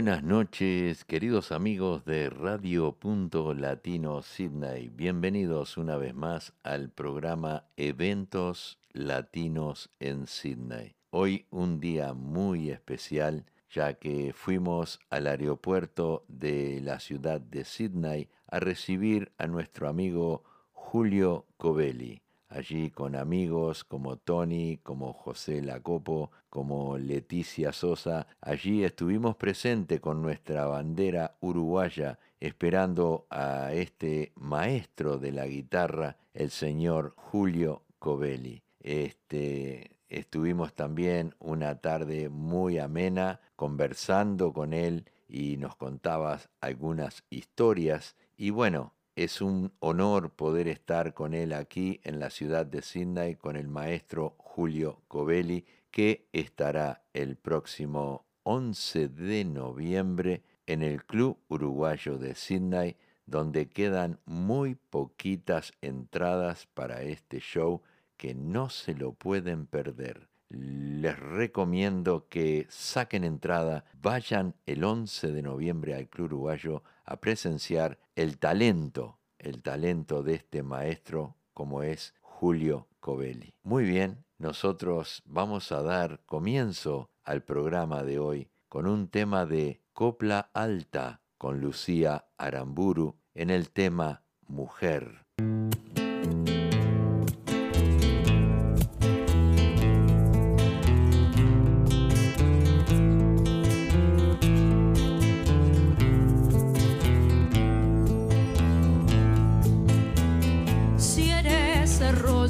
Buenas noches, queridos amigos de Radio Punto Latino Sydney. Bienvenidos una vez más al programa Eventos Latinos en Sydney. Hoy un día muy especial ya que fuimos al aeropuerto de la ciudad de Sydney a recibir a nuestro amigo Julio Covelli allí con amigos como Tony, como José Lacopo, como Leticia Sosa. Allí estuvimos presentes con nuestra bandera uruguaya esperando a este maestro de la guitarra, el señor Julio Covelli. Este, estuvimos también una tarde muy amena conversando con él y nos contabas algunas historias y bueno, es un honor poder estar con él aquí en la ciudad de Sydney con el maestro Julio Covelli, que estará el próximo 11 de noviembre en el Club Uruguayo de Sydney, donde quedan muy poquitas entradas para este show que no se lo pueden perder. Les recomiendo que saquen entrada, vayan el 11 de noviembre al Club Uruguayo a presenciar el talento, el talento de este maestro como es Julio Covelli. Muy bien, nosotros vamos a dar comienzo al programa de hoy con un tema de copla alta con Lucía Aramburu en el tema Mujer.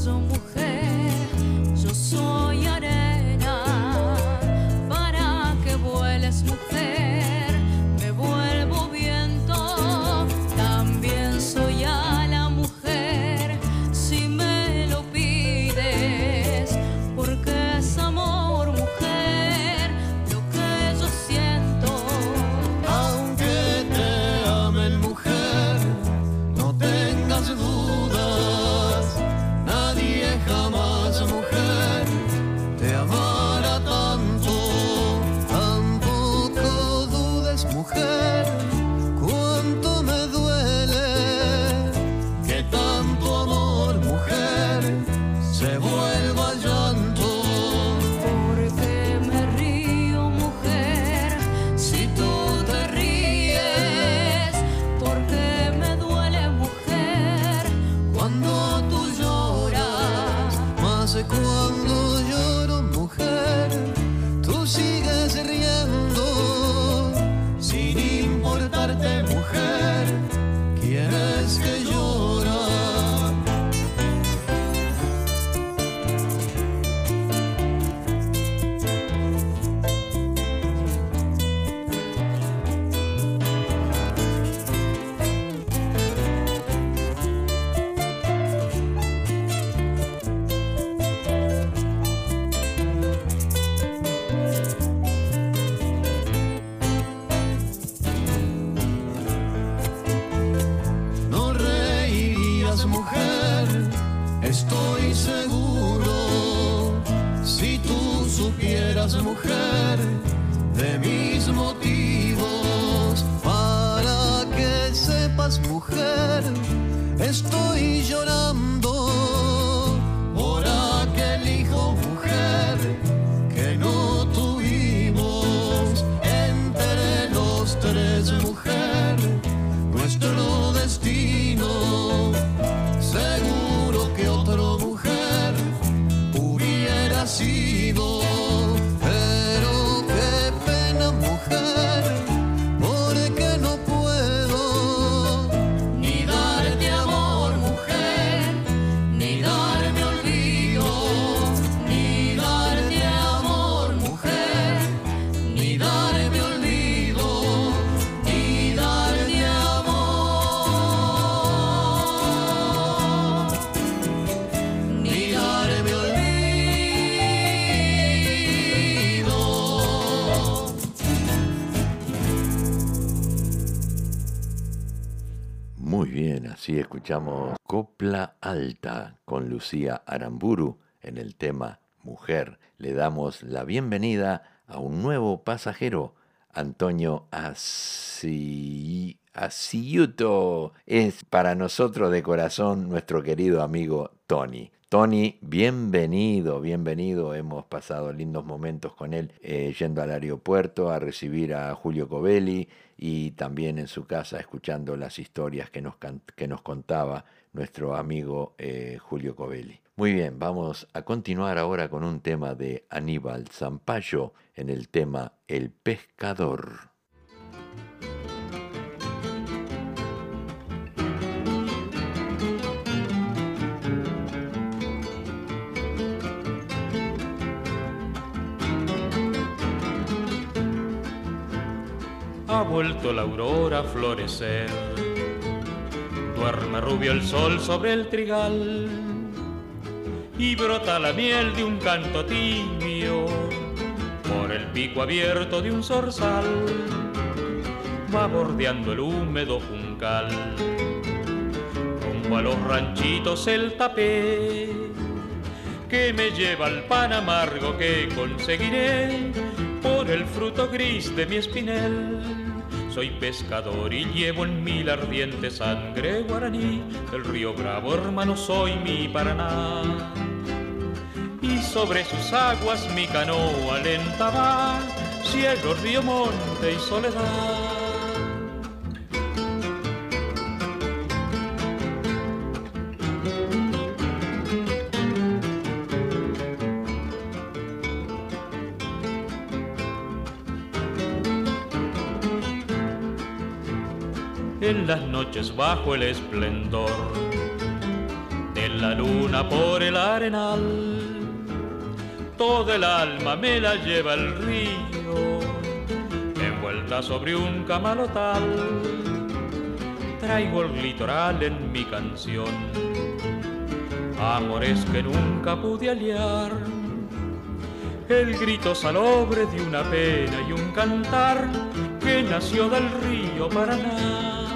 causam Copla Alta con Lucía Aramburu en el tema Mujer. Le damos la bienvenida a un nuevo pasajero Antonio Asiyuto. Es para nosotros de corazón nuestro querido amigo Tony. Tony, bienvenido, bienvenido. Hemos pasado lindos momentos con él eh, yendo al aeropuerto a recibir a Julio Covelli y también en su casa escuchando las historias que nos, que nos contaba nuestro amigo eh, Julio Covelli. Muy bien, vamos a continuar ahora con un tema de Aníbal Zampayo en el tema El pescador. Vuelto la aurora a florecer. Duerme rubio el sol sobre el trigal y brota la miel de un canto tibio por el pico abierto de un zorzal. Va bordeando el húmedo juncal, rumbo a los ranchitos el tapé que me lleva al pan amargo que conseguiré por el fruto gris de mi espinel soy pescador y llevo en mí la ardiente sangre guaraní del río Bravo, hermano, soy mi Paraná. Y sobre sus aguas mi canoa lenta va, cielo, río, monte y soledad. Noches bajo el esplendor de la luna por el arenal. Todo el alma me la lleva el río, envuelta sobre un camalotal. Traigo el litoral en mi canción, amores que nunca pude aliar. El grito salobre de una pena y un cantar que nació del río Paraná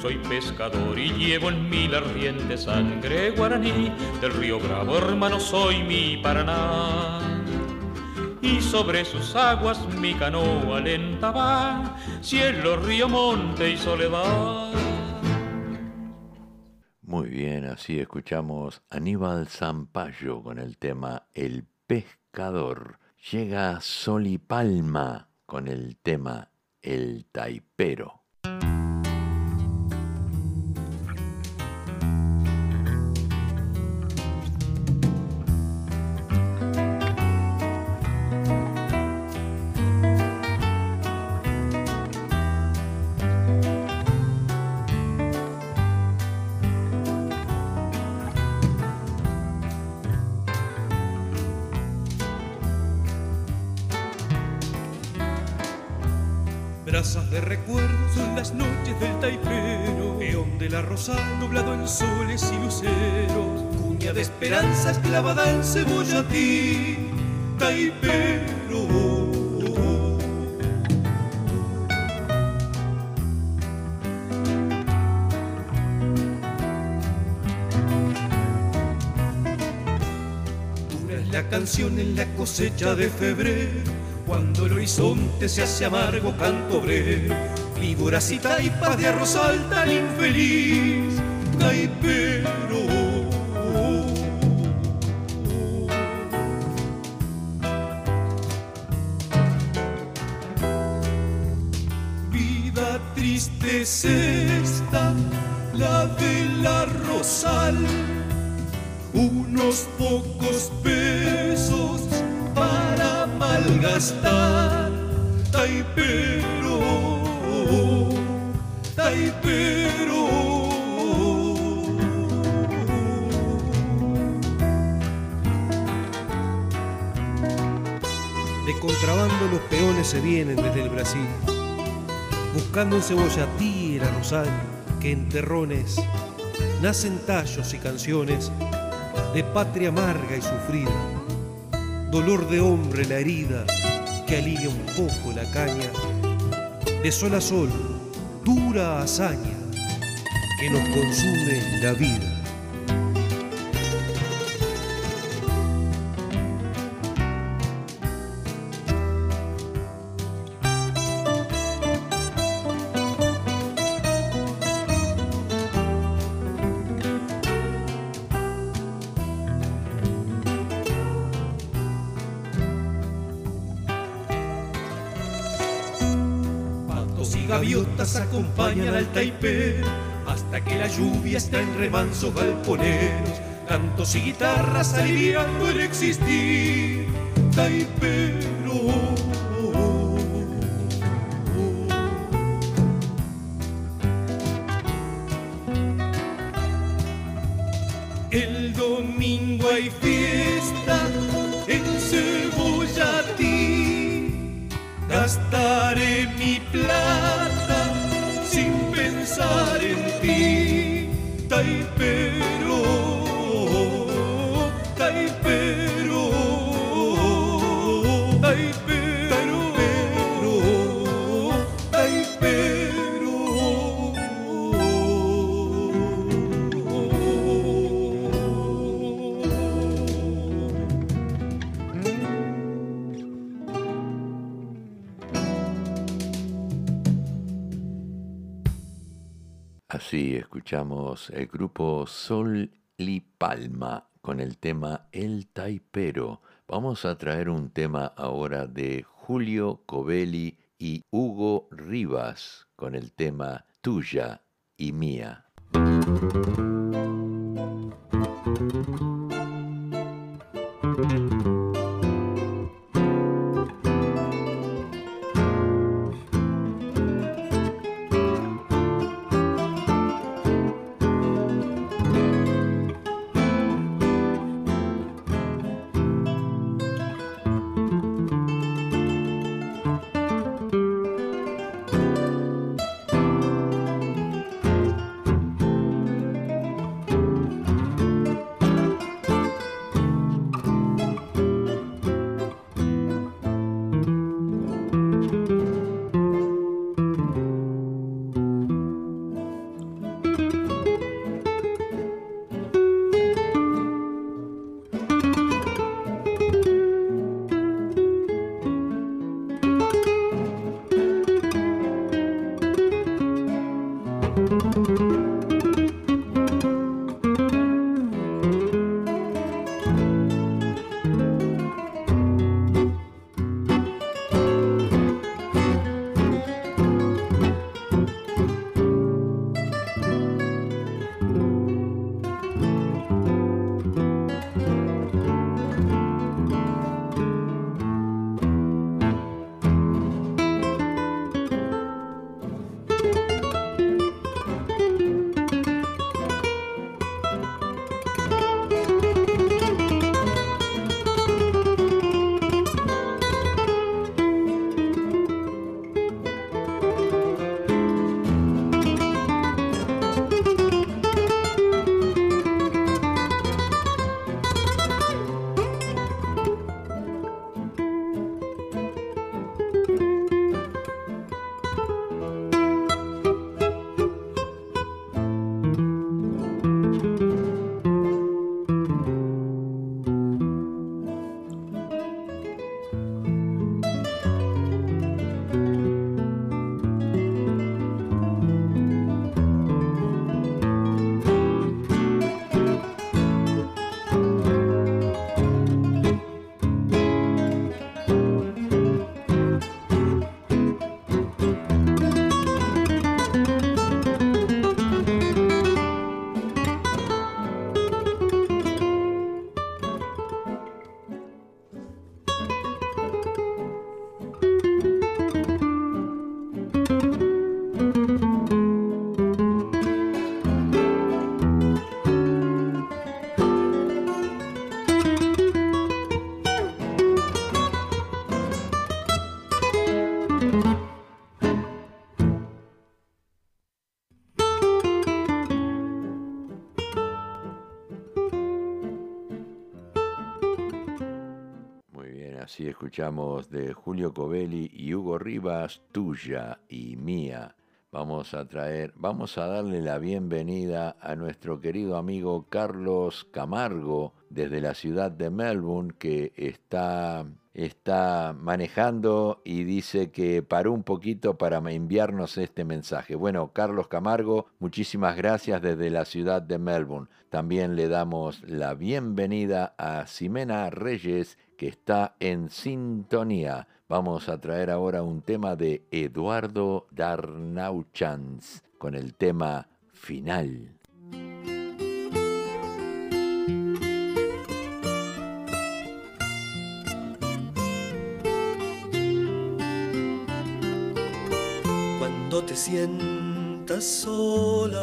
soy pescador y llevo en mí la ardiente sangre guaraní del río Bravo, hermano, soy mi Paraná. Y sobre sus aguas mi canoa lenta va, cielo, río, monte y soledad. Muy bien, así escuchamos Aníbal Zampayo con el tema El pescador. Llega Sol y Palma con el tema El taipero. Rosa nublado en soles y luceros, cuña de esperanzas clavada en cebolla ti, taipero. Canción en la cosecha de febrero cuando el horizonte se hace amargo canto obrero, figuras y taipas de arrozal tan infeliz, contrabando los peones se vienen desde el Brasil, buscando en cebollatí el arrozal, que en terrones nacen tallos y canciones de patria amarga y sufrida. Dolor de hombre la herida que alivia un poco la caña, de sol a sol, dura hazaña que nos consume la vida. Acompañan al taipero hasta que la lluvia está en remansos galponeros, cantos y guitarras aliviando el existir. Taipero. El grupo Sol y Palma con el tema El Taipero. Vamos a traer un tema ahora de Julio Covelli y Hugo Rivas con el tema Tuya y Mía. Escuchamos de Julio Covelli y Hugo Rivas, tuya y mía. Vamos a traer, vamos a darle la bienvenida a nuestro querido amigo Carlos Camargo desde la ciudad de Melbourne que está está manejando y dice que paró un poquito para enviarnos este mensaje. Bueno, Carlos Camargo, muchísimas gracias desde la ciudad de Melbourne. También le damos la bienvenida a Ximena Reyes, que está en sintonía. Vamos a traer ahora un tema de Eduardo Darnauchans con el tema final. Cuando te sientas sola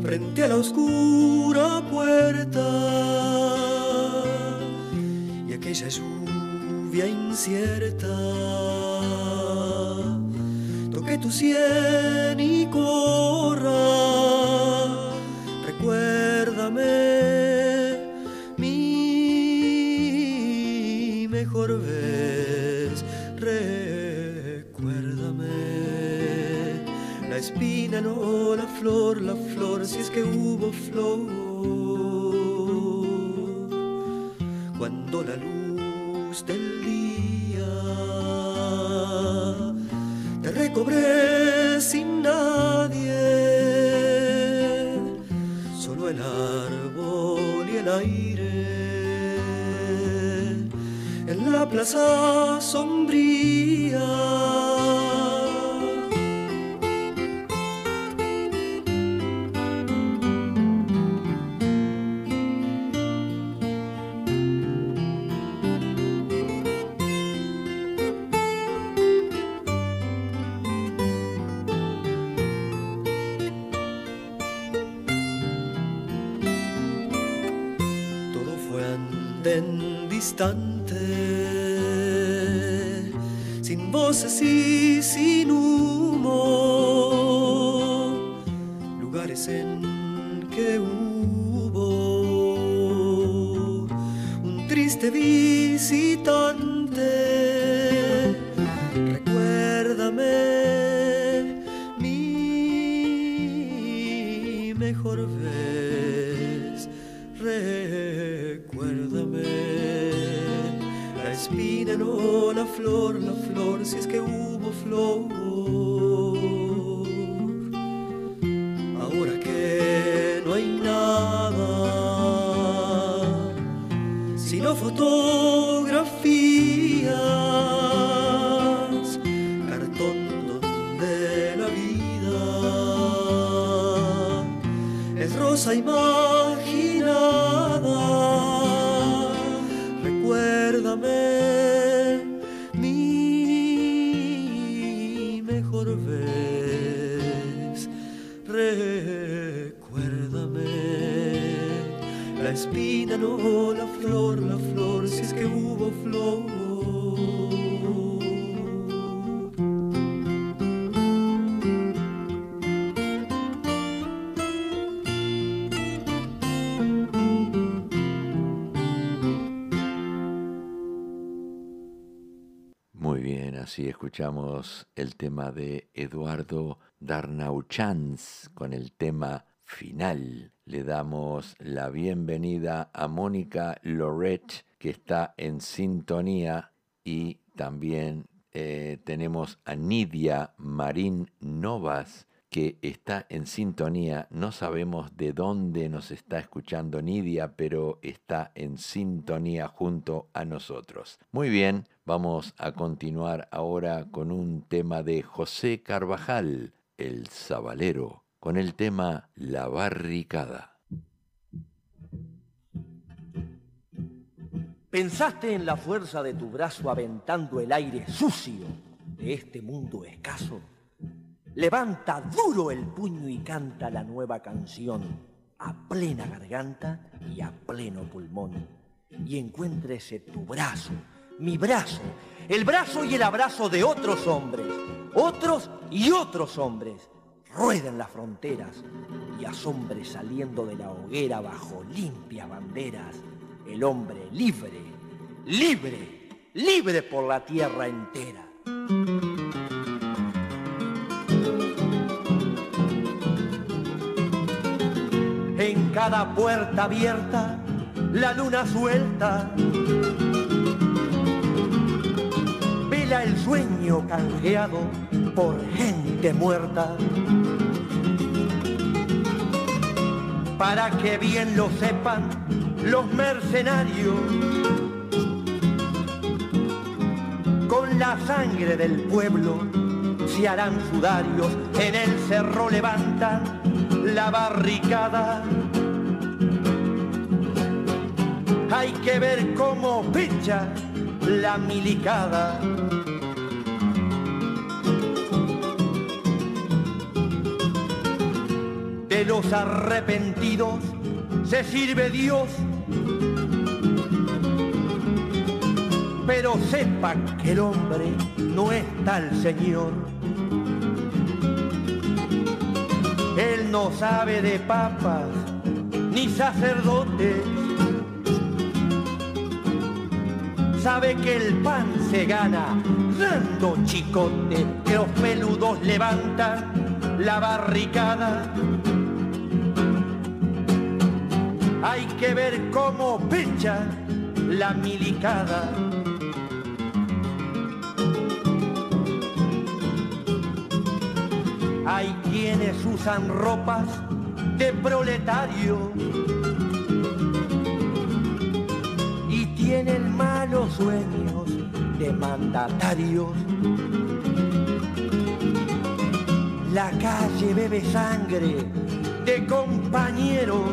frente a la oscura puerta aquella lluvia incierta. Toque tu sien y corra recuérdame mi mejor vez. Recuérdame la espina no la flor la flor si es que hubo flor. Cuando la luz sin nadie. Solo el árbol y el aire. En la plaza que hubo flor. El tema de Eduardo Darnauchans con el tema final. Le damos la bienvenida a Mónica Loret, que está en sintonía, y también eh, tenemos a Nidia Marín Novas, que está en sintonía. No sabemos de dónde nos está escuchando Nidia, pero está en sintonía junto a nosotros. Muy bien, vamos a continuar ahora con un tema de José Carvajal, el Zabalero, con el tema La Barricada. ¿Pensaste en la fuerza de tu brazo aventando el aire sucio de este mundo escaso? Levanta duro el puño y canta la nueva canción a plena garganta y a pleno pulmón. Y encuéntrese tu brazo, mi brazo, el brazo y el abrazo de otros hombres, otros y otros hombres. Rueden las fronteras y asombre saliendo de la hoguera bajo limpias banderas. El hombre libre, libre, libre por la tierra entera. Cada puerta abierta, la luna suelta. Vela el sueño canjeado por gente muerta. Para que bien lo sepan los mercenarios, con la sangre del pueblo se harán sudarios, en el cerro levantan la barricada. Hay que ver cómo pecha la milicada. De los arrepentidos se sirve Dios pero sepa que el hombre no es tal señor. Él no sabe de papas ni sacerdotes. Sabe que el pan se gana dando chicote, que los peludos levantan la barricada. Hay que ver cómo pecha la milicada. Hay quienes usan ropas de proletario y tienen malos sueños de mandatarios. La calle bebe sangre de compañeros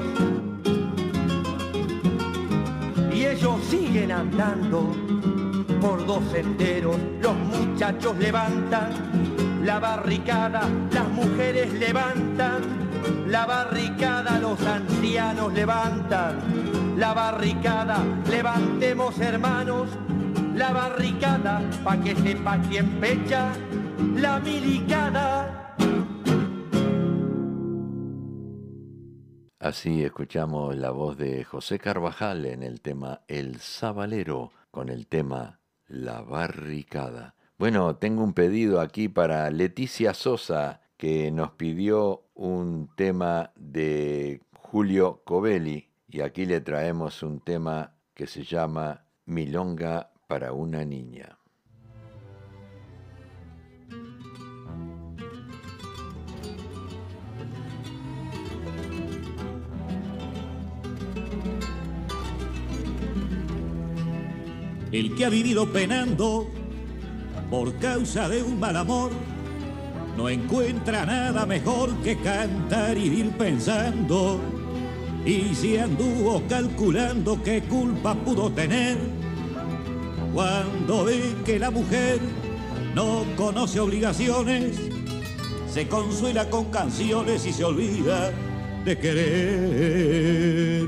y ellos siguen andando por dos senderos. Los muchachos levantan la barricada, las mujeres levantan, la barricada, los ancianos levantan, la barricada, levantemos hermanos, la barricada, pa' que sepa quién pecha, la milicada. Así escuchamos la voz de José Carvajal en el tema El Sabalero con el tema La Barricada. Bueno, tengo un pedido aquí para Leticia Sosa, que nos pidió un tema de Julio Covelli, y aquí le traemos un tema que se llama Milonga para una niña. El que ha vivido penando por causa de un mal amor, no encuentra nada mejor que cantar y ir pensando. Y si anduvo calculando qué culpa pudo tener, cuando ve que la mujer no conoce obligaciones, se consuela con canciones y se olvida de querer.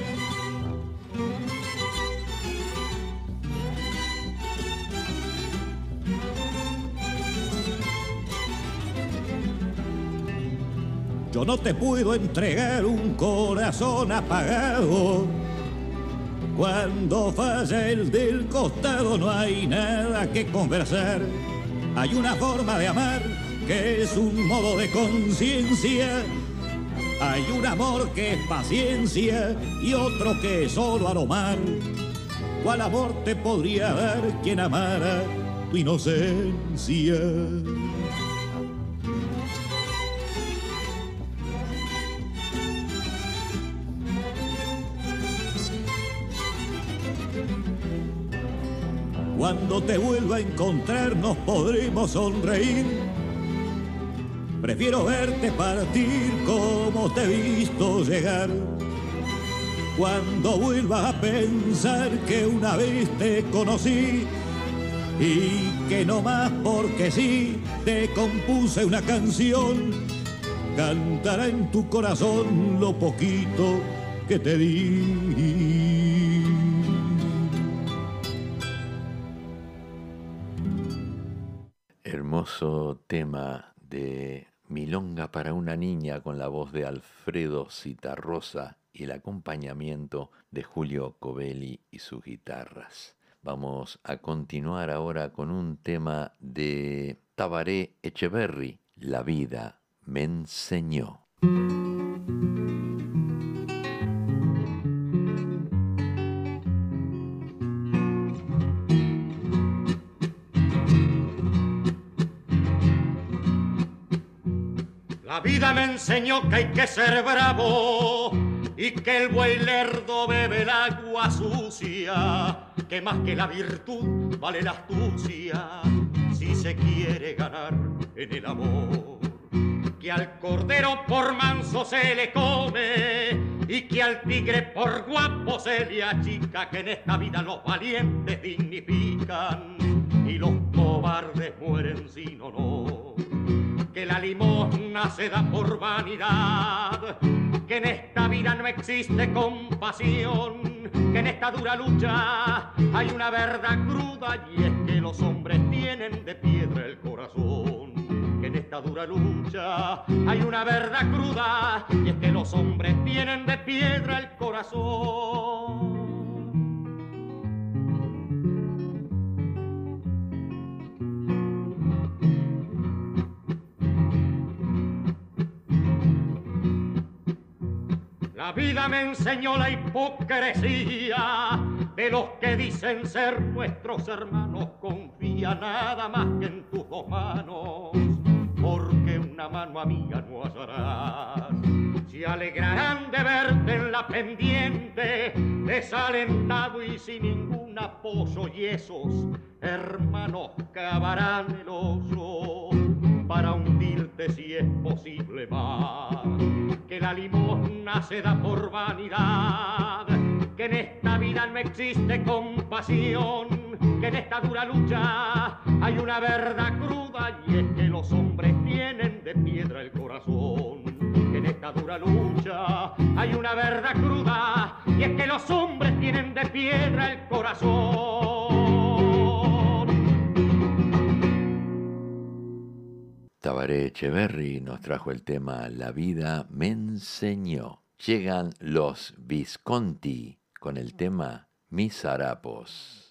No te puedo entregar un corazón apagado. Cuando falla el del costado no hay nada que conversar. Hay una forma de amar que es un modo de conciencia. Hay un amor que es paciencia y otro que es solo aromar. ¿Cuál amor te podría dar quien amara tu inocencia? Cuando te vuelva a encontrar nos podremos sonreír. Prefiero verte partir como te he visto llegar. Cuando vuelvas a pensar que una vez te conocí y que no más porque sí te compuse una canción, cantará en tu corazón lo poquito que te di. Hermoso tema de Milonga para una niña con la voz de Alfredo Citarrosa y el acompañamiento de Julio Covelli y sus guitarras. Vamos a continuar ahora con un tema de Tabaré Echeverry, La vida me enseñó. Me enseñó que hay que ser bravo y que el buey lerdo bebe el agua sucia, que más que la virtud vale la astucia si se quiere ganar en el amor. Que al cordero por manso se le come y que al tigre por guapo se le achica, que en esta vida los valientes dignifican y los cobardes mueren sin honor que la limosna se da por vanidad, que en esta vida no existe compasión, que en esta dura lucha hay una verdad cruda y es que los hombres tienen de piedra el corazón. Que en esta dura lucha hay una verdad cruda y es que los hombres tienen de piedra el corazón. La vida me enseñó la hipocresía de los que dicen ser nuestros hermanos. Confía nada más que en tus dos manos, porque una mano amiga no hallarás. Se alegrarán de verte en la pendiente, desalentado y sin ningún apoyo, y esos hermanos cavarán el oso para hundirte si es posible más. Que la limosna se da por vanidad, que en esta vida no existe compasión, que en esta dura lucha hay una verdad cruda y es que los hombres tienen de piedra el corazón. En esta dura lucha hay una verdad cruda y es que los hombres tienen de piedra el corazón. Tabaré Echeverry nos trajo el tema La vida me enseñó. Llegan los Visconti con el tema Mis harapos.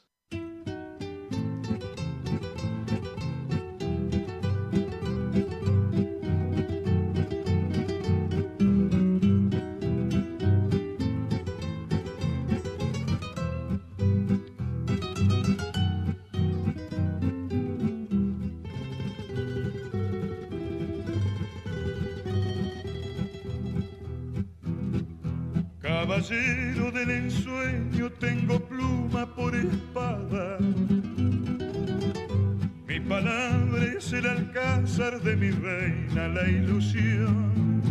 La ilusión.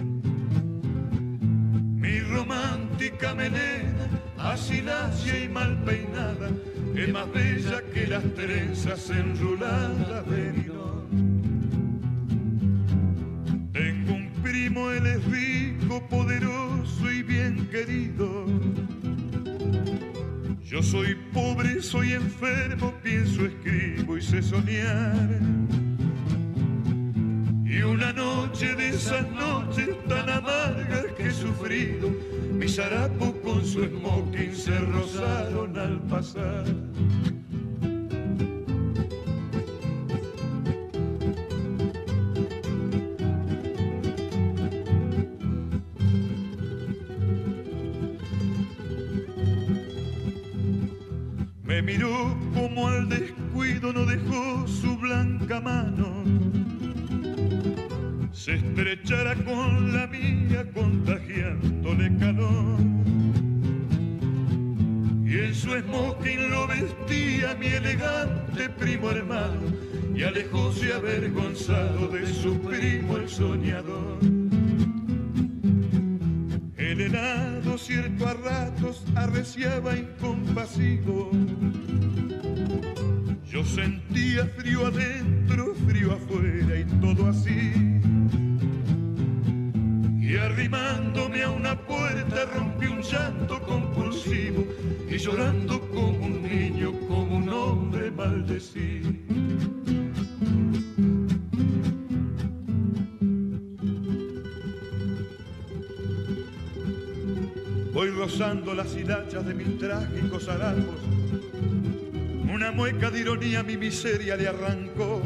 Mi romántica melena, así lacia y mal peinada, es más bella que las trenzas enruladas de Nilón. Tengo un primo, él es rico, poderoso y bien querido. Yo soy pobre, soy enfermo, pienso, escribo y sé soñar. Mis harapos con su smoking se rozaron al pasar. Elegante primo hermano y alejóse avergonzado de su primo el soñador. El helado cierto a ratos arreciaba incompasivo. Yo sentía frío adentro, frío afuera y todo así. Y arrimándome a una puerta rompí un llanto compulsivo y llorando como un niño, como un hombre maldecido. rozando las hilachas de mis trágicos harapos. Una mueca de ironía mi miseria le arrancó.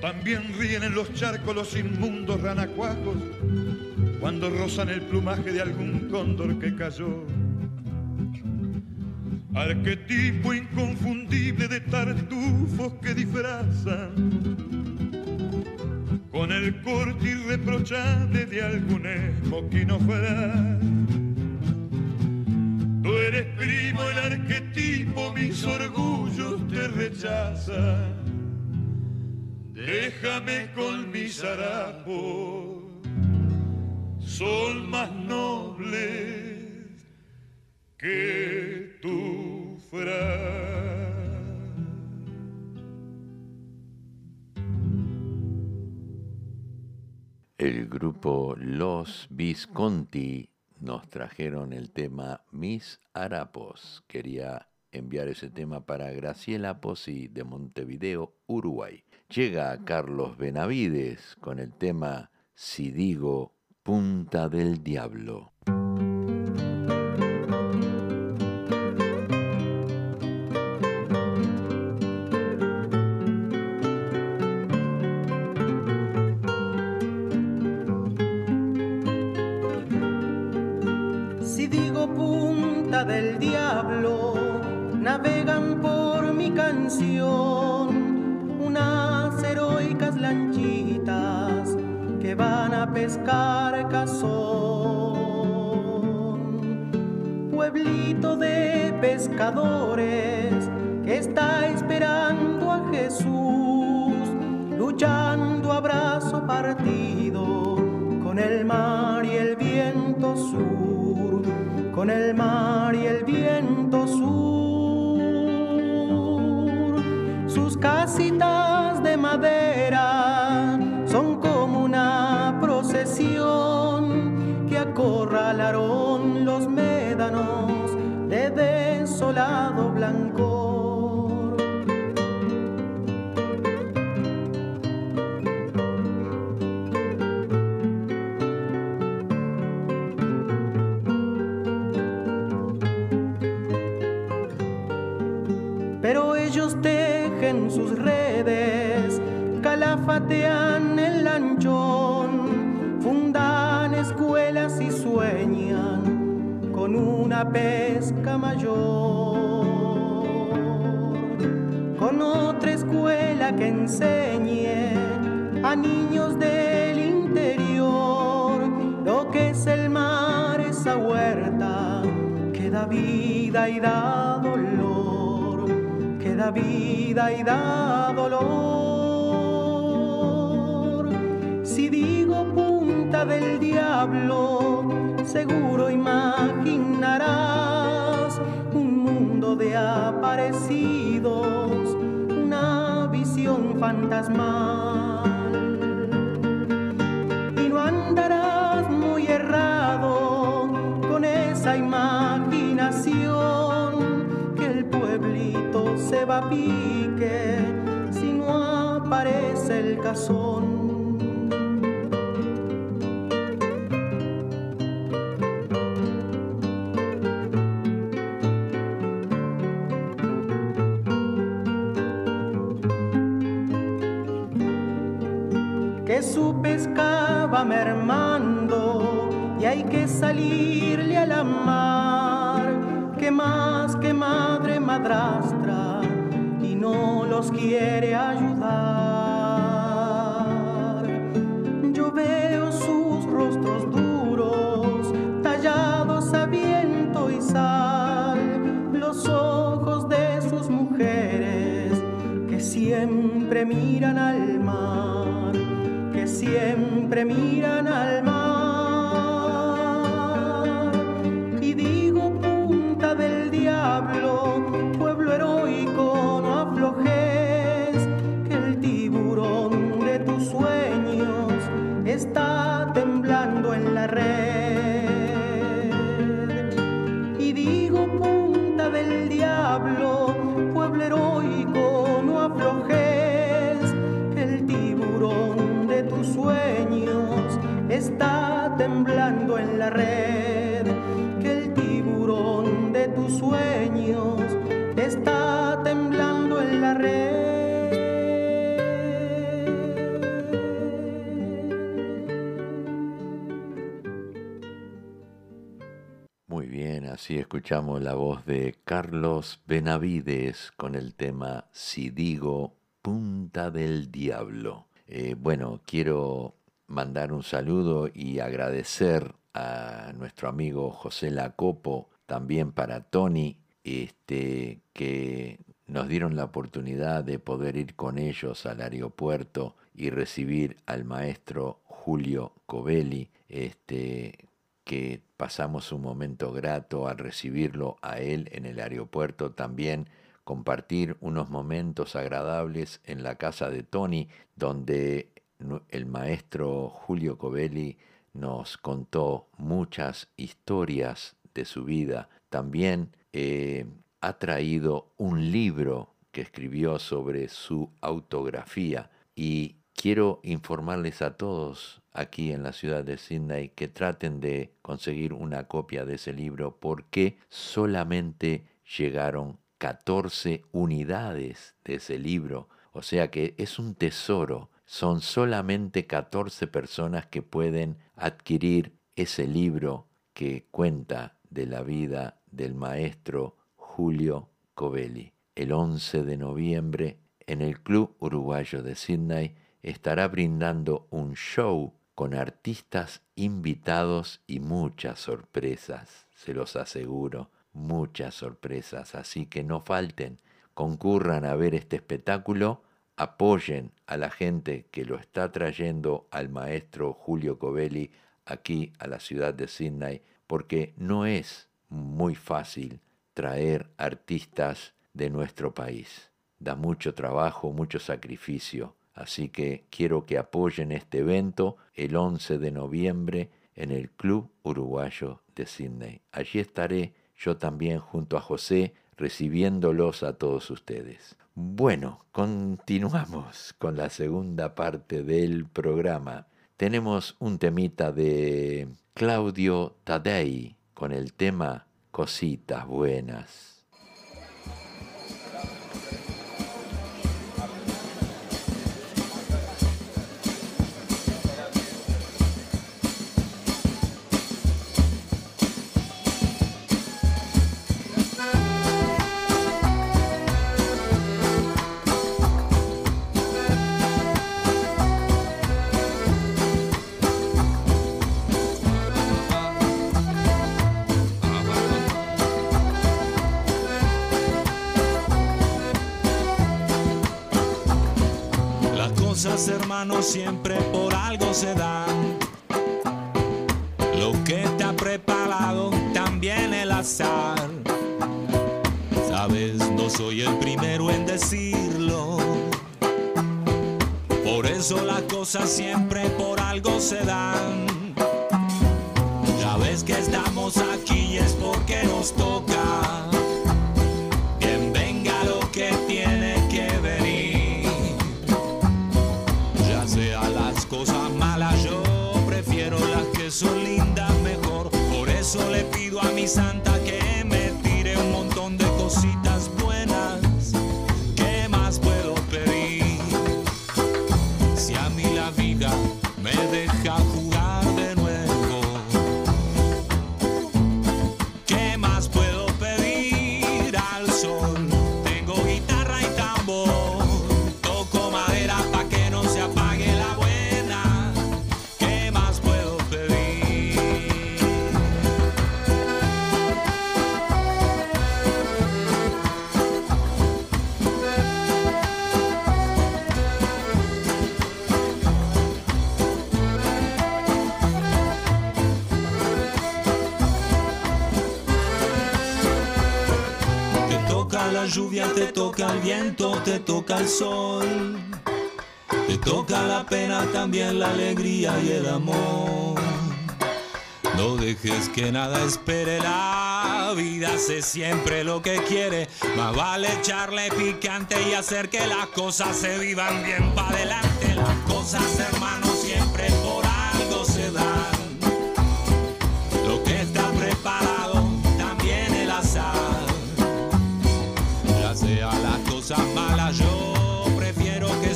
También ríen en los charcos los inmundos ranacuajos cuando rozan el plumaje de algún cóndor que cayó. Arquetipo inconfundible de tartufos que disfrazan con el corte irreprochable de algún esmoquinofrán. Tú eres primo, el arquetipo, mis orgullos te rechazan. Déjame con mis harapos, son más nobles que tu fran. El grupo Los Visconti nos trajeron el tema Mis Harapos. Quería enviar ese tema para Graciela Pozzi de Montevideo, Uruguay. Llega Carlos Benavides con el tema Si digo Punta del Diablo. Van a pescar cazón. Pueblito de pescadores que está esperando a Jesús, luchando a brazo partido con el mar y el viento sur con el mar y el viento sur. Sus casitas de madera calafatean el lanchón, fundan escuelas y sueñan con una pesca mayor, con otra escuela que enseñe a niños del interior lo que es el mar, esa huerta que da vida y da dolor da vida y da dolor. Del diablo, seguro imaginarás un mundo de aparecidos, una visión fantasmal. Y no andarás muy errado con esa imaginación se va a pique si no aparece el cazón. red, que el tiburón de tus sueños está temblando en la red. así escuchamos la voz de Carlos Benavides con el tema Si digo punta del diablo. Eh, bueno, quiero mandar un saludo y agradecer a nuestro amigo José Lacopo, también para Tony, este, que nos dieron la oportunidad de poder ir con ellos al aeropuerto y recibir al maestro Julio Covelli, este, que pasamos un momento grato al recibirlo a él en el aeropuerto, también compartir unos momentos agradables en la casa de Tony, donde el maestro Julio Covelli nos contó muchas historias de su vida. También eh, ha traído un libro que escribió sobre su autografía y quiero informarles a todos aquí en la ciudad de Sydney que traten de conseguir una copia de ese libro porque solamente llegaron 14 unidades de ese libro. O sea que es un tesoro son solamente 14 personas que pueden adquirir ese libro que cuenta de la vida del maestro Julio Covelli. El 11 de noviembre, en el Club Uruguayo de Sydney, estará brindando un show con artistas invitados y muchas sorpresas, se los aseguro, muchas sorpresas, así que no falten, concurran a ver este espectáculo apoyen a la gente que lo está trayendo al maestro Julio Covelli aquí a la ciudad de Sydney, porque no es muy fácil traer artistas de nuestro país. Da mucho trabajo, mucho sacrificio. Así que quiero que apoyen este evento el 11 de noviembre en el Club Uruguayo de Sydney. Allí estaré yo también junto a José recibiéndolos a todos ustedes. Bueno, continuamos con la segunda parte del programa. Tenemos un temita de Claudio Tadei con el tema Cositas Buenas. Hermanos, siempre por algo se dan. Lo que te ha preparado también el azar. Sabes, no soy el primero en decirlo. Por eso las cosas siempre por algo se dan. Te toca la pena, también la alegría y el amor. No dejes que nada espere, la vida hace siempre lo que quiere. Más vale echarle picante y hacer que las cosas se vivan bien para adelante. Las cosas, hermanos,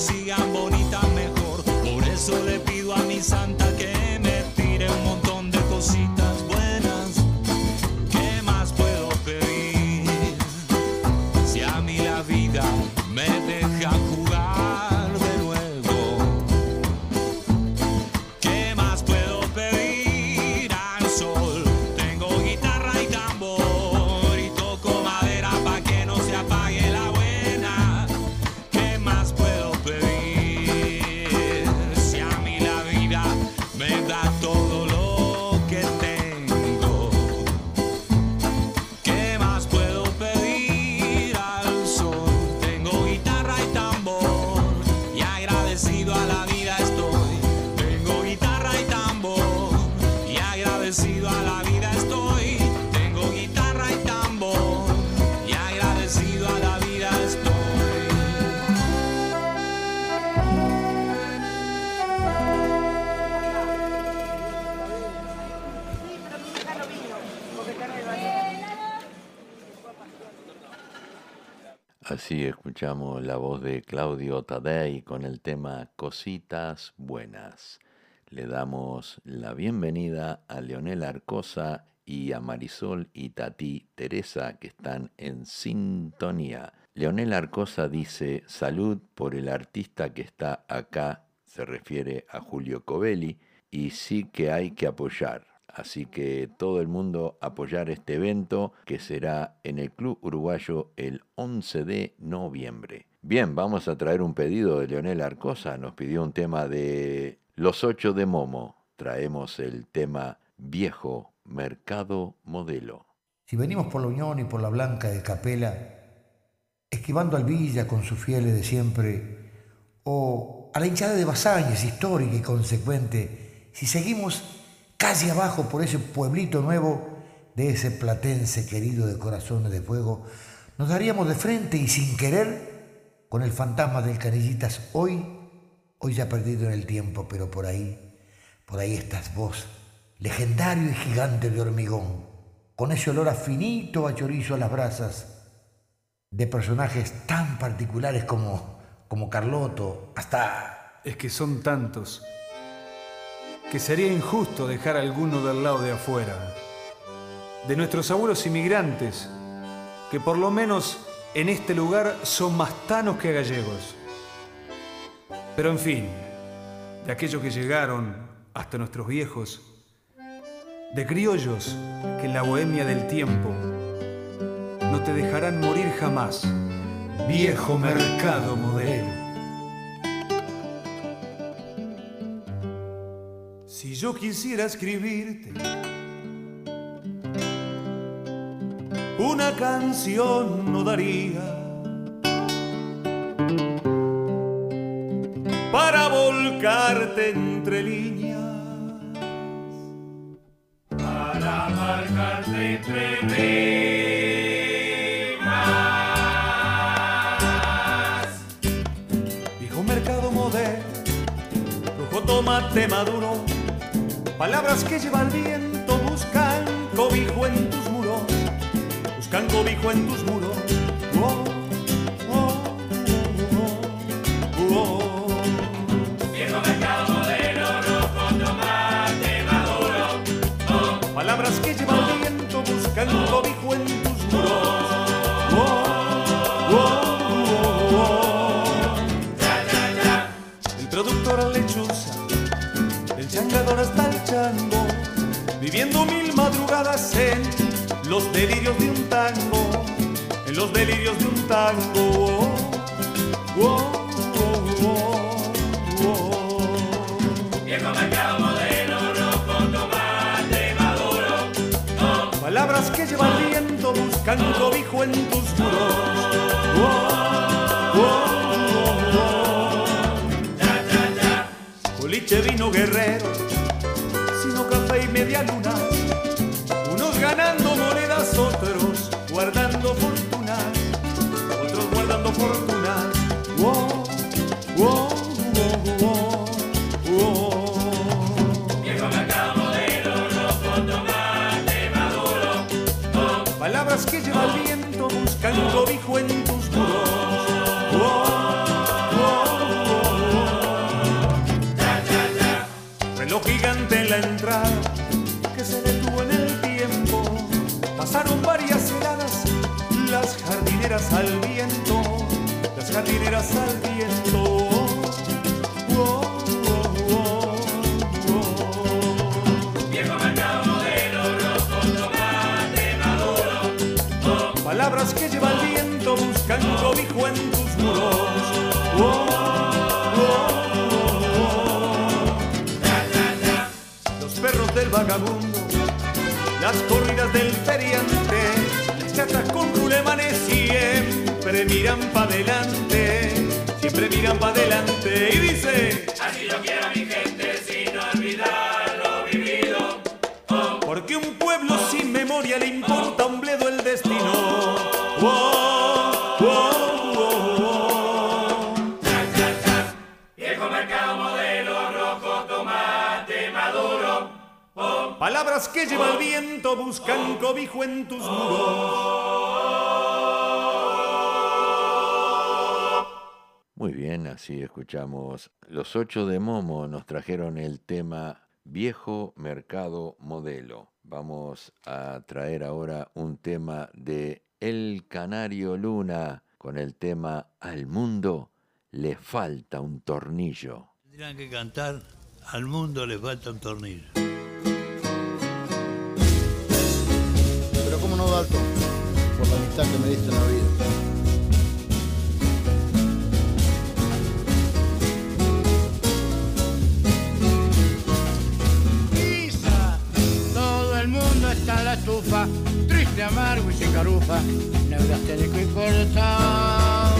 sigan bonitas mejor. Por eso le pido a mi santa que me tire un montón de cositas Así escuchamos la voz de Claudio Tadei con el tema Cositas Buenas. Le damos la bienvenida a Leonel Arcosa y a Marisol y Tati Teresa que están en sintonía. Leonel Arcosa dice salud por el artista que está acá, se refiere a Julio Covelli, y sí que hay que apoyar. Así que todo el mundo apoyar este evento que será en el Club Uruguayo el 11 de noviembre. Bien, vamos a traer un pedido de Leonel Arcosa. Nos pidió un tema de Los Ocho de Momo. Traemos el tema Viejo Mercado Modelo. Si venimos por la Unión y por la Blanca de Capela, esquivando al Villa con sus fieles de siempre, o a la hinchada de Basáñez, histórica y consecuente, si seguimos casi abajo por ese pueblito nuevo de ese platense querido de corazones de fuego, nos daríamos de frente y sin querer con el fantasma del Canillitas hoy, hoy ya perdido en el tiempo, pero por ahí, por ahí estás vos, legendario y gigante de hormigón, con ese olor a finito a chorizo a las brasas, de personajes tan particulares como, como Carloto, hasta... Es que son tantos que sería injusto dejar alguno del lado de afuera. De nuestros abuelos inmigrantes, que por lo menos en este lugar son más tanos que gallegos. Pero en fin, de aquellos que llegaron hasta nuestros viejos, de criollos que en la bohemia del tiempo no te dejarán morir jamás. Viejo mercado modelo. Yo quisiera escribirte una canción no daría para volcarte entre líneas, para marcarte entre rimas. Viejo mercado moderno, rojo tomate maduro Palabras que lleva el viento buscan cobijo en tus muros, buscan cobijo en tus muros. Oh, viviendo mil madrugadas en los delirios de un tango, en los delirios de un tango. Oh, oh. Viejo mercado modelo, rojo, tomate maduro. Oh. Palabras que lleva el viento buscan cobijo en tus muros. Oh, oh, oh, oh. Boliche vino guerrero, sino café y media luna. Ganando monedas, otros guardando fortunas, otros guardando fortunas. Wow, wow, wow, wow. Palabras que lleva el viento buscan cobijo en al viento. Viejo mercado modelo, rojo, tomate, maduro. Palabras que lleva el viento buscan cobijo en tus muros. Los perros del vagabundo, las corridas del feriante, las chatas con rulemanes siempre miran pa' adelante, siempre miran pa' adelante y dice, Así yo quiero a mi gente sin olvidar lo vivido. porque un pueblo sin memoria le importa un bledo el destino. Oh, oh, oh, oh. Viejo mercado modelo, rojo, tomate, maduro. Palabras que lleva el viento buscan cobijo en tus muros. Bien, así escuchamos. Los ocho de Momo nos trajeron el tema Viejo Mercado Modelo. Vamos a traer ahora un tema de El Canario Luna con el tema Al mundo le falta un tornillo. Tendrían que cantar Al mundo le falta un tornillo. Pero cómo no, Dalton, por la amistad que me diste en la vida. Triste, amargo y sin carufa, neurasténico y cortado.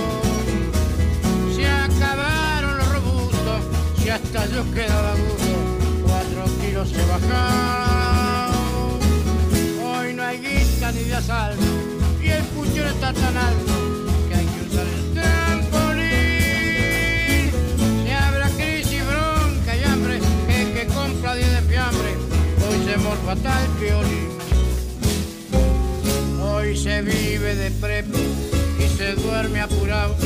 Se acabaron los robustos, si hasta yo quedaba gusto, cuatro kilos he bajado. Hoy no hay guita ni de asalto, y el puchero está tan alto que hay que usar el trampolín. Si habrá crisis, bronca y hambre, el que compra 10 de fiambre, hoy se morfa tal violín. Hoy se vive de prepo y se duerme apurado.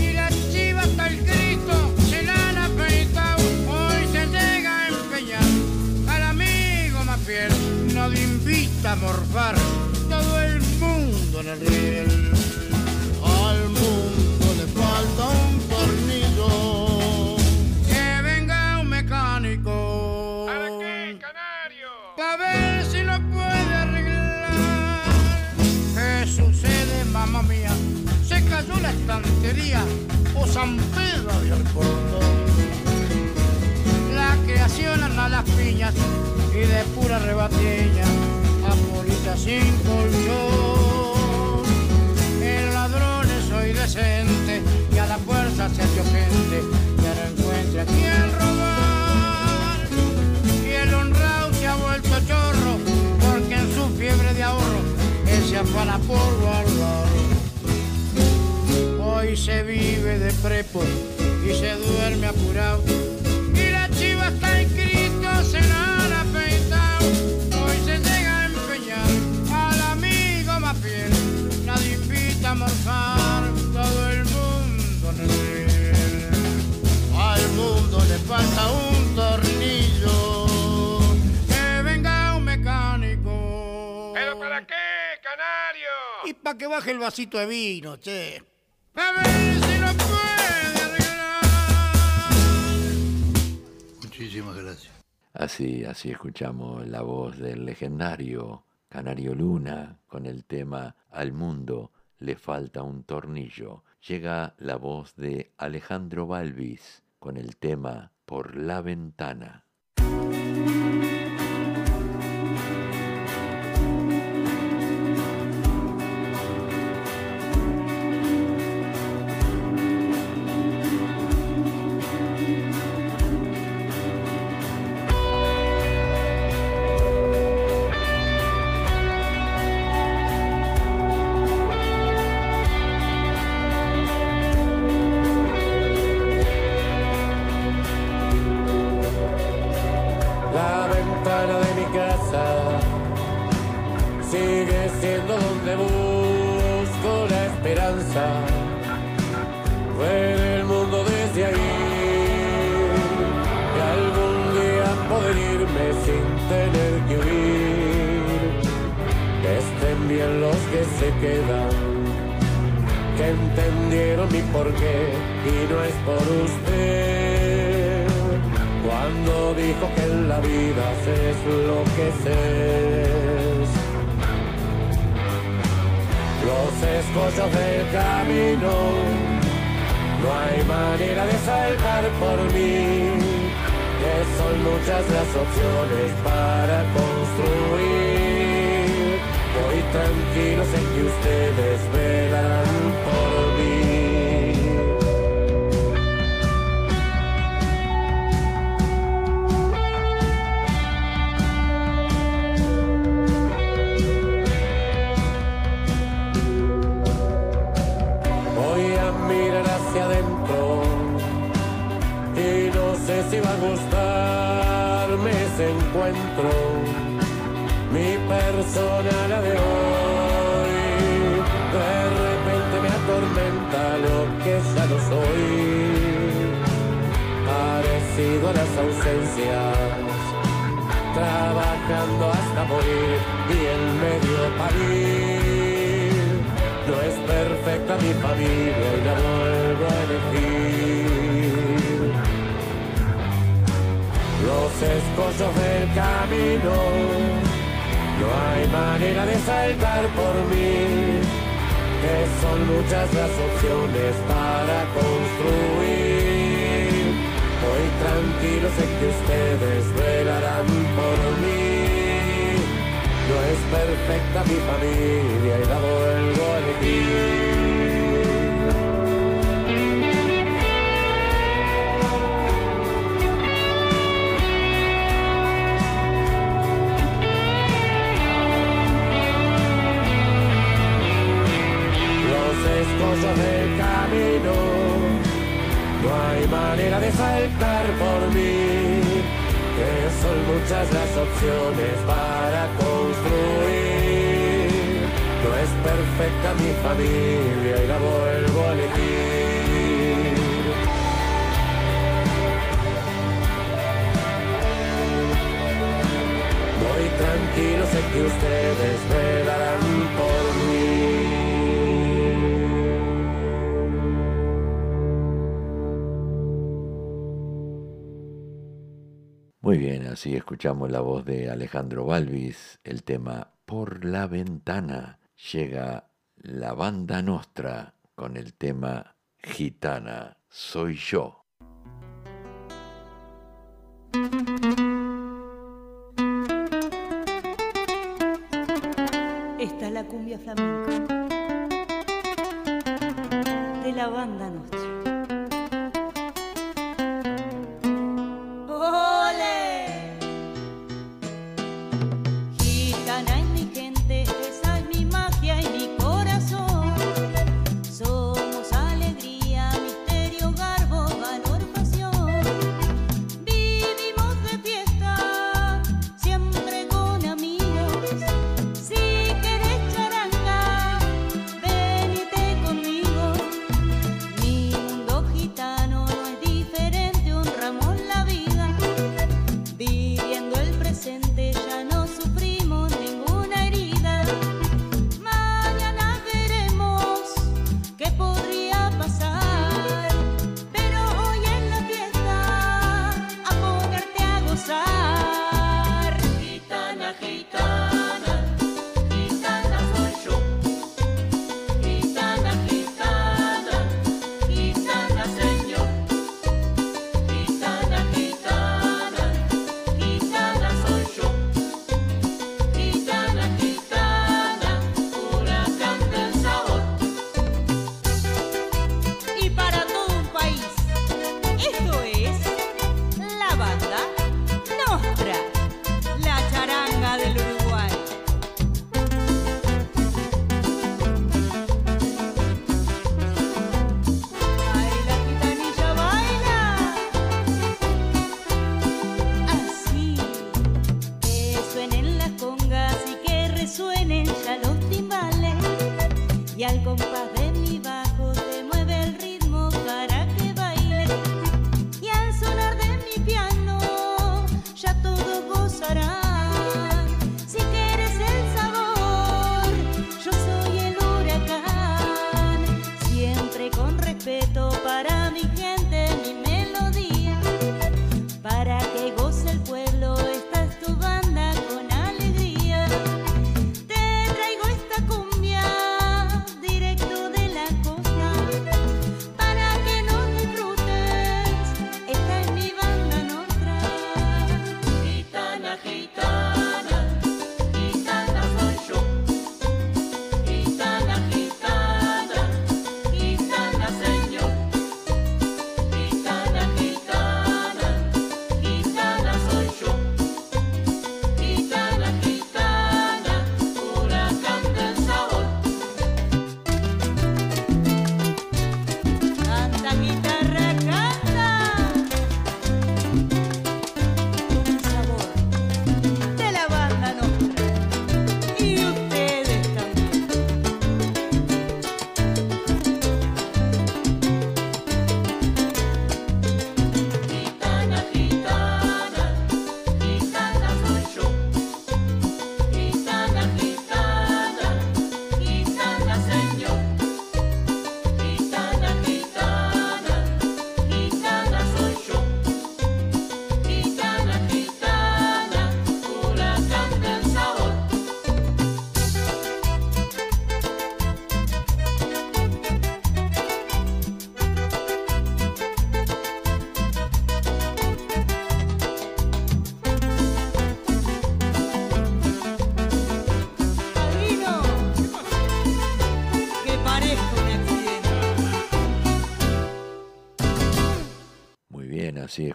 Y la chiva hasta el Cristo se la han afeitado. Hoy se llega a empeñar al amigo más fiel. Nadie invita a morfar todo el mundo en el riel. Al mundo le falta un tornillo. Que venga un mecánico. ¿Para qué, canario? Pa' ver estantería o San Pedro el portón. La creación a las piñas y de pura rebatiña a polita sin colchón. El ladrón es hoy decente y a la fuerza se hace gente ya no encuentra a quién robar. Y el honrado se ha vuelto chorro porque en su fiebre de ahorro él se afana por guardar. Hoy se vive de prepo y se duerme apurado. Y la chiva está en Cristo, se la han afeitado. Hoy se llega a empeñar al amigo más fiel. Nadie invita a morfar, todo el mundo riel. Al mundo le falta un tornillo. Que venga un mecánico. ¿Pero para qué, canario? Y para que baje el vasito de vino, che. A ver si lo puede arreglar. Muchísimas gracias. Así, así escuchamos la voz del legendario Canario Luna con el tema Al mundo le falta un tornillo. Llega la voz de Alejandro Balvis con el tema Por la ventana. Ver el mundo desde ahí y algún día poder irme sin tener que huir. Que estén bien los que se quedan que entendieron mi porqué y no es por usted. Cuando dijo que en la vida es lo que es. Escollos del camino, no hay manera de saltar por mí, que son muchas las opciones para construir. Voy tranquilo, sé que ustedes velarán si va a gustarme ese encuentro mi persona la de hoy. De repente me atormenta lo que ya no soy, parecido a las ausencias, trabajando hasta morir y en medio parir. No es perfecta mi familia y la vuelvo a Los escollos del camino no hay manera de saltar por mí, que son muchas las opciones para construir. Hoy tranquilo sé que ustedes velarán por mí. No es perfecta mi familia y la vuelvo a elegir. Así escuchamos la voz de Alejandro Balvis, el tema Por la ventana. Llega la banda Nostra con el tema Gitana, soy yo. Esta es la cumbia flamenca de la banda Nostra.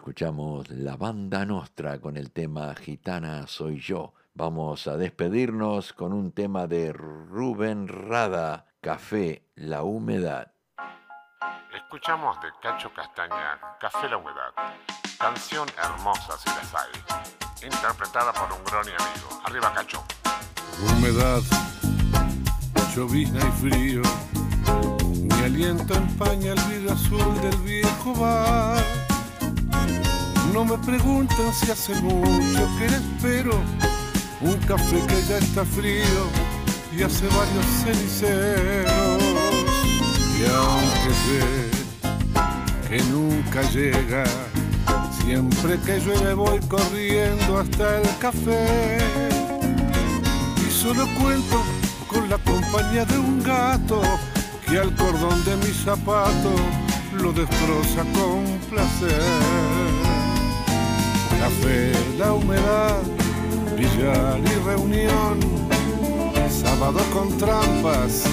Escuchamos la banda Nostra con el tema Gitana Soy Yo. Vamos a despedirnos con un tema de Rubén Rada, Café, la humedad. Escuchamos de Cacho Castaña, Café la humedad. Canción hermosa si las hay. Interpretada por un gran amigo. Arriba Cacho. Humedad, llovizna y frío. Mi aliento empaña el vidrio azul del viejo bar. No me preguntan si hace mucho que le espero un café que ya está frío y hace varios ceniceros. Y aunque sé que nunca llega, siempre que llueve voy corriendo hasta el café. Y solo cuento con la compañía de un gato que al cordón de mi zapato lo destroza con placer. Café, la humedad billar y reunión, sábado con trampas,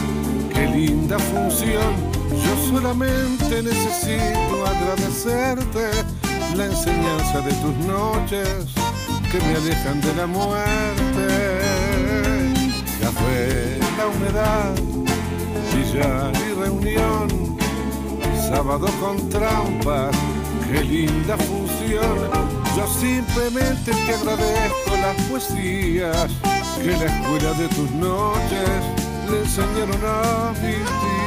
qué linda función. Yo solamente necesito agradecerte la enseñanza de tus noches que me alejan de la muerte. Café, la humedad, billar y reunión, sábado con trampas, qué linda función simplemente te agradezco las poesías que la escuela de tus noches le enseñaron a mi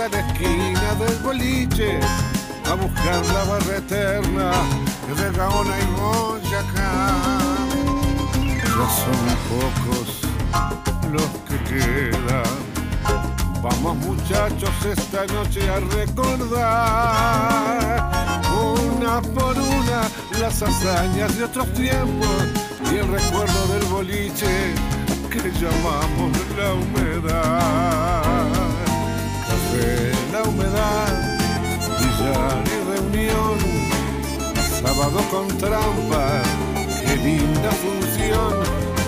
hasta la esquina del boliche a buscar la barra eterna de Gaona y Boyacá. Ya son pocos los que quedan. Vamos muchachos esta noche a recordar una por una las hazañas de otros tiempos y el recuerdo del boliche que llamamos la humedad. La humedad, billar y reunión, sábado con trampa, qué linda función.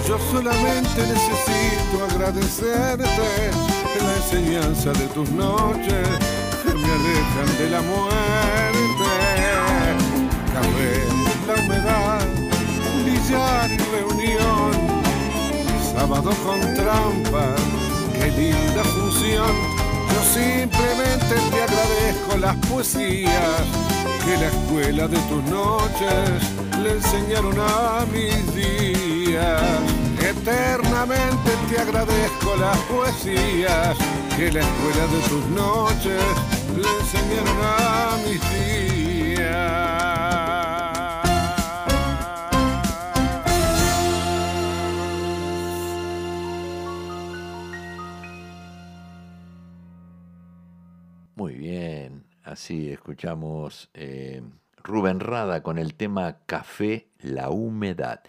Yo solamente necesito agradecerte la enseñanza de tus noches que me alejan de la muerte. Café, la humedad, billar y reunión sábado con trampa, qué linda función. Yo simplemente te agradezco las poesías que la escuela de tus noches le enseñaron a mis días. Eternamente te agradezco las poesías que la escuela de tus noches le enseñaron a mis días. Así escuchamos eh, Rubén Rada con el tema Café, la humedad.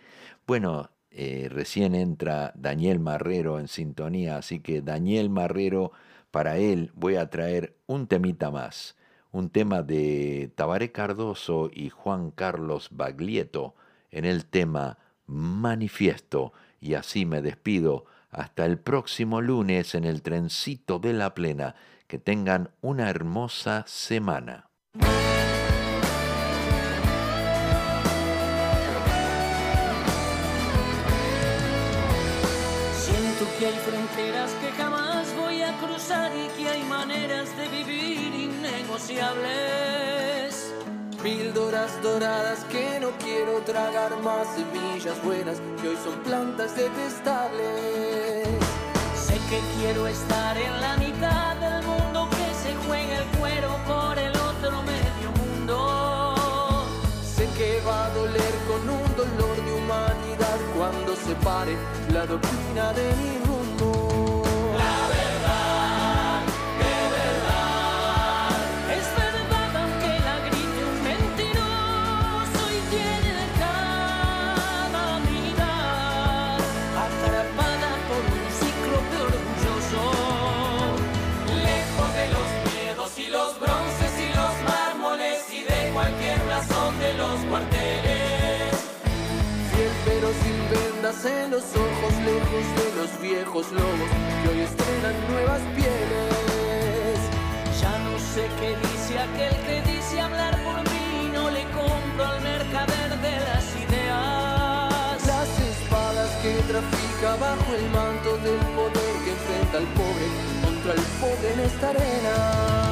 Bueno, eh, recién entra Daniel Marrero en sintonía, así que Daniel Marrero, para él voy a traer un temita más, un tema de Tabaré Cardoso y Juan Carlos Baglietto en el tema Manifiesto, y así me despido hasta el próximo lunes en el trencito de la plena. Que tengan una hermosa semana. Siento que hay fronteras que jamás voy a cruzar y que hay maneras de vivir innegociables. Píldoras doradas que no quiero tragar más semillas buenas que hoy son plantas detestables. Sé que quiero estar en la mitad del mundo la doctrina de mi los ojos lejos de los viejos lobos que hoy estrenan nuevas pieles. Ya no sé qué dice aquel que dice hablar por mí, no le compro al mercader de las ideas. Las espadas que trafica bajo el manto del poder que enfrenta al pobre contra el pobre en esta arena.